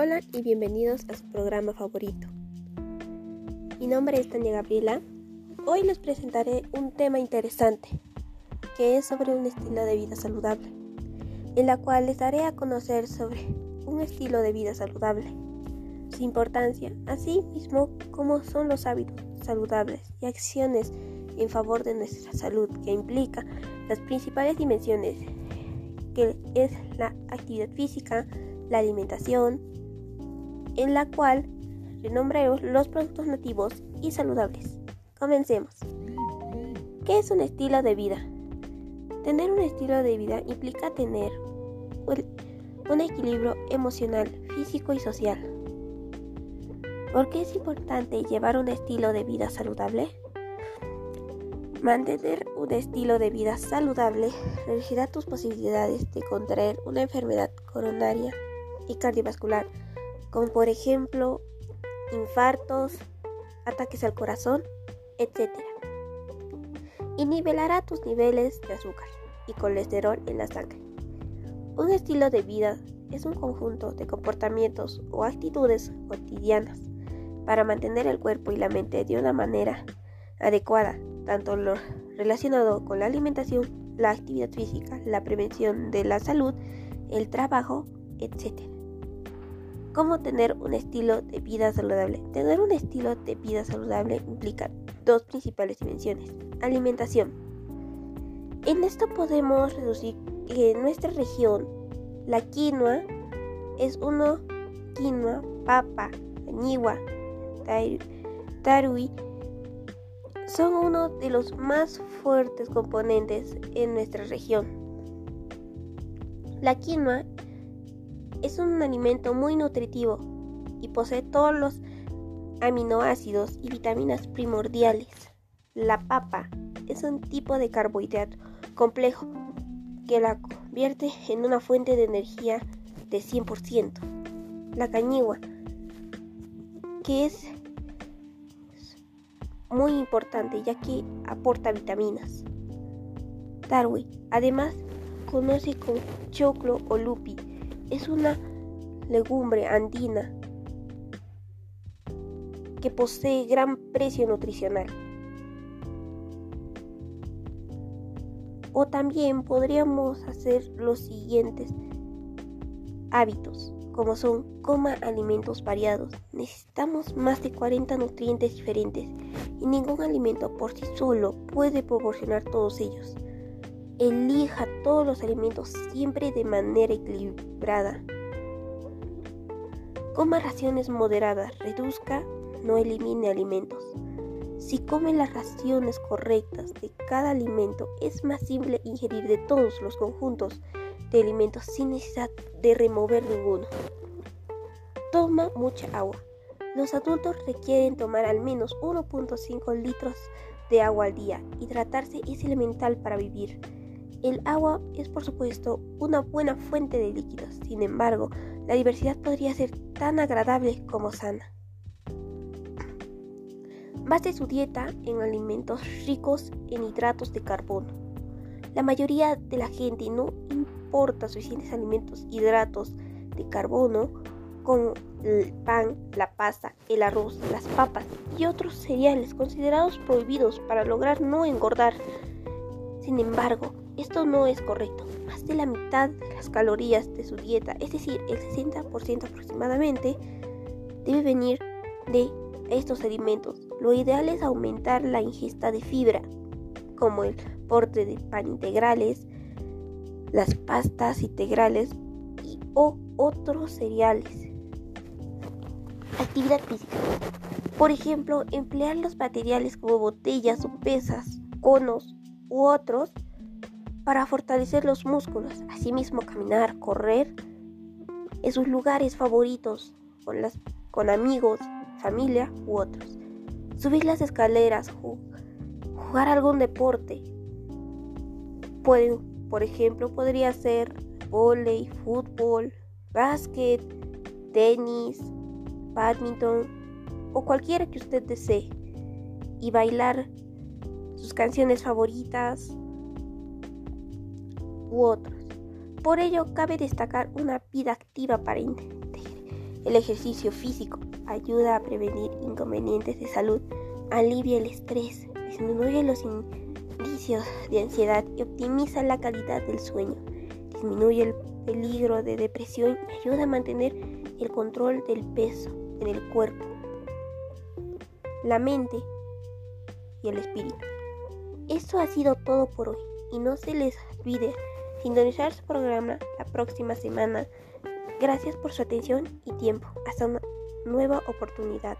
Hola y bienvenidos a su programa favorito. Mi nombre es Tania Gabriela. Hoy les presentaré un tema interesante, que es sobre un estilo de vida saludable, en la cual les daré a conocer sobre un estilo de vida saludable, su importancia, así mismo como son los hábitos saludables y acciones en favor de nuestra salud que implica las principales dimensiones que es la actividad física, la alimentación, en la cual renombraremos los productos nativos y saludables. Comencemos. ¿Qué es un estilo de vida? Tener un estilo de vida implica tener un equilibrio emocional, físico y social. ¿Por qué es importante llevar un estilo de vida saludable? Mantener un estilo de vida saludable reducirá tus posibilidades de contraer una enfermedad coronaria y cardiovascular como por ejemplo infartos, ataques al corazón, etc. Y nivelará tus niveles de azúcar y colesterol en la sangre. Un estilo de vida es un conjunto de comportamientos o actitudes cotidianas para mantener el cuerpo y la mente de una manera adecuada, tanto lo relacionado con la alimentación, la actividad física, la prevención de la salud, el trabajo, etc. ¿Cómo tener un estilo de vida saludable? Tener un estilo de vida saludable implica dos principales dimensiones. Alimentación. En esto podemos reducir que en nuestra región la quinoa es uno quinoa, papa, añigua, tarui son uno de los más fuertes componentes en nuestra región. La quinoa es un alimento muy nutritivo y posee todos los aminoácidos y vitaminas primordiales. La papa es un tipo de carbohidrato complejo que la convierte en una fuente de energía de 100%. La cañigua, que es muy importante ya que aporta vitaminas. Darwin, además, conoce como choclo o lupi, es una legumbre andina que posee gran precio nutricional. O también podríamos hacer los siguientes hábitos, como son coma alimentos variados. Necesitamos más de 40 nutrientes diferentes y ningún alimento por sí solo puede proporcionar todos ellos. Elija todos los alimentos siempre de manera equilibrada. Coma raciones moderadas, reduzca, no elimine alimentos. Si come las raciones correctas de cada alimento, es más simple ingerir de todos los conjuntos de alimentos sin necesidad de remover ninguno. Toma mucha agua. Los adultos requieren tomar al menos 1.5 litros de agua al día. Hidratarse es elemental para vivir. El agua es por supuesto una buena fuente de líquidos, sin embargo, la diversidad podría ser tan agradable como sana. Base su dieta en alimentos ricos en hidratos de carbono. La mayoría de la gente no importa suficientes alimentos hidratos de carbono como el pan, la pasta, el arroz, las papas y otros cereales considerados prohibidos para lograr no engordar. Sin embargo, esto no es correcto. Más de la mitad de las calorías de su dieta, es decir, el 60% aproximadamente, debe venir de estos alimentos. Lo ideal es aumentar la ingesta de fibra, como el porte de pan integrales, las pastas integrales y, o otros cereales. Actividad física. Por ejemplo, emplear los materiales como botellas o pesas, conos u otros para fortalecer los músculos. Asimismo, caminar, correr en sus lugares favoritos con, las, con amigos, familia u otros. Subir las escaleras, jugar algún deporte. Pueden, por ejemplo, podría ser volei, fútbol, básquet, tenis, badminton o cualquiera que usted desee. Y bailar sus canciones favoritas, u otros. Por ello, cabe destacar una vida activa para El ejercicio físico ayuda a prevenir inconvenientes de salud, alivia el estrés, disminuye los indicios de ansiedad y optimiza la calidad del sueño. Disminuye el peligro de depresión y ayuda a mantener el control del peso en el cuerpo, la mente y el espíritu. Eso ha sido todo por hoy y no se les olvide sintonizar su programa la próxima semana Gracias por su atención y tiempo. Hasta una nueva oportunidad.